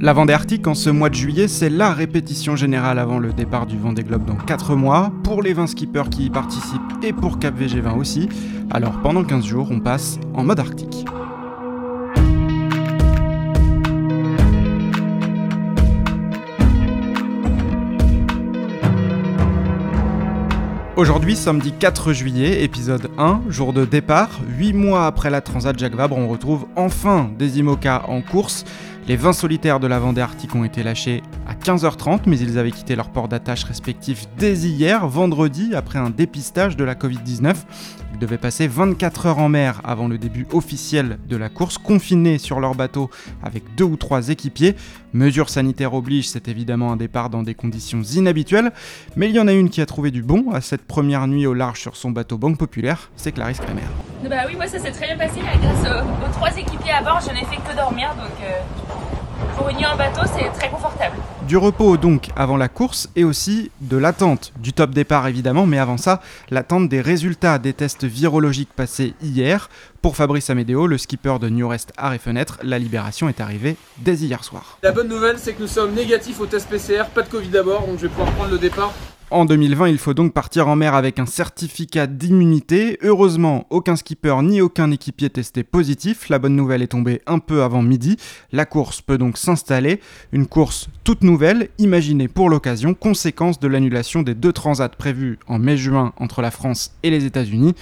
La Vendée Arctique en ce mois de juillet, c'est la répétition générale avant le départ du Vendée Globe dans 4 mois, pour les 20 skippers qui y participent et pour Cap VG20 aussi. Alors pendant 15 jours, on passe en mode arctique. Aujourd'hui, samedi 4 juillet, épisode 1, jour de départ. 8 mois après la Transat Jacques Vabre, on retrouve enfin des IMOCA en course. Les 20 solitaires de la Vendée Arctique ont été lâchés à 15h30, mais ils avaient quitté leur port d'attache respectif dès hier, vendredi, après un dépistage de la Covid-19. Ils devaient passer 24 heures en mer avant le début officiel de la course, confinés sur leur bateau avec deux ou trois équipiers. Mesures sanitaires obligent, c'est évidemment un départ dans des conditions inhabituelles, mais il y en a une qui a trouvé du bon à cette première nuit au large sur son bateau Banque Populaire, c'est Clarisse Kremer. Bah oui, moi ça s'est très bien passé, grâce aux, trois équipiers à bord, je n'ai fait que dormir, donc... Euh, pour une nuit en bateau, c'est très confortable. Du repos donc avant la course et aussi de l'attente du top départ évidemment, mais avant ça, l'attente des résultats des tests virologiques passés hier. Pour Fabrice Amédéo, le skipper de New Rest Arrêt Fenêtre, la libération est arrivée dès hier soir. La bonne nouvelle, c'est que nous sommes négatifs au test PCR, pas de Covid d'abord, donc je vais pouvoir prendre le départ en 2020, il faut donc partir en mer avec un certificat d'immunité. Heureusement, aucun skipper ni aucun équipier testé positif. La bonne nouvelle est tombée un peu avant midi. La course peut donc s'installer. Une course toute nouvelle, imaginée pour l'occasion, conséquence de l'annulation des deux transats prévus en mai-juin entre la France et les États-Unis.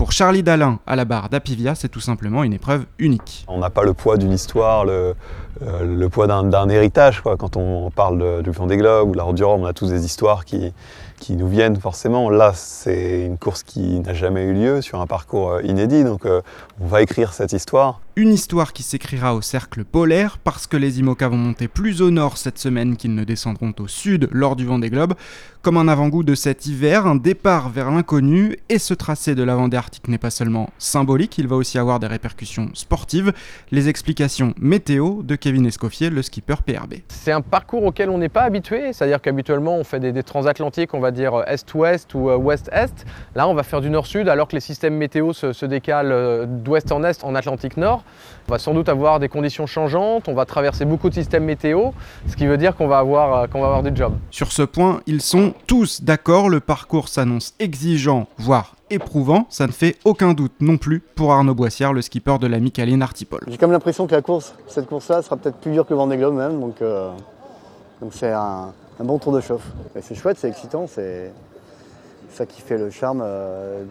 Pour Charlie Dalin à la barre d'Apivia, c'est tout simplement une épreuve unique. On n'a pas le poids d'une histoire, le, euh, poids d'un héritage. Quand on parle du Vendée Globe ou de la Rhum, on a tous des histoires qui, qui nous viennent forcément. Là, c'est une course qui n'a jamais eu lieu sur un parcours euh, inédit, donc euh, on va écrire cette histoire. Une histoire qui s'écrira au cercle polaire parce que les IMOCA vont monter plus au nord cette semaine qu'ils ne descendront au sud lors du Vendée Globe. Comme un avant-goût de cet hiver, un départ vers l'inconnu et ce tracé de la Vendée Arctique n'est pas seulement symbolique, il va aussi avoir des répercussions sportives. Les explications météo de Kevin Escoffier, le skipper PRB. C'est un parcours auquel on n'est pas habitué, c'est-à-dire qu'habituellement on fait des, des transatlantiques, on va dire euh, est-ouest ou euh, ouest-est. Là, on va faire du nord-sud alors que les systèmes météo se, décalent euh, d'ouest en est en Atlantique Nord. On va sans doute avoir des conditions changeantes, on va traverser beaucoup de systèmes météo, ce qui veut dire qu'on va, avoir, qu'on va avoir du job. Sur ce point, ils sont tous d'accord, le parcours s'annonce exigeant, voire éprouvant, ça ne fait aucun doute non plus pour Arnaud Boissière, le skipper de la Micaline Artipol. J'ai comme l'impression que la course, cette course-là sera peut-être plus dure que Vendée Globe même, donc donc c'est un, un bon tour de chauffe. C'est chouette, c'est excitant, c'est ça qui fait le charme euh,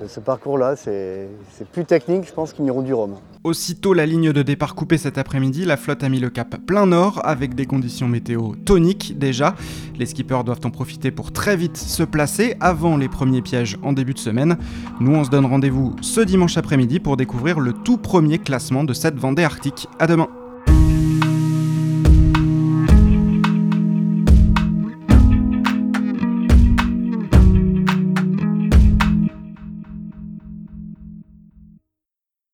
de, ce parcours-là. C'est plus technique, je pense, qu'une route du Rhum. Aussitôt la ligne de départ coupée cet après-midi, la flotte a mis le cap plein nord avec des conditions météo toniques déjà. Les skippers doivent en profiter pour très vite se placer avant les premiers pièges en début de semaine. Nous, on se donne rendez-vous ce dimanche après-midi pour découvrir le tout premier classement de cette Vendée Arctique. À demain!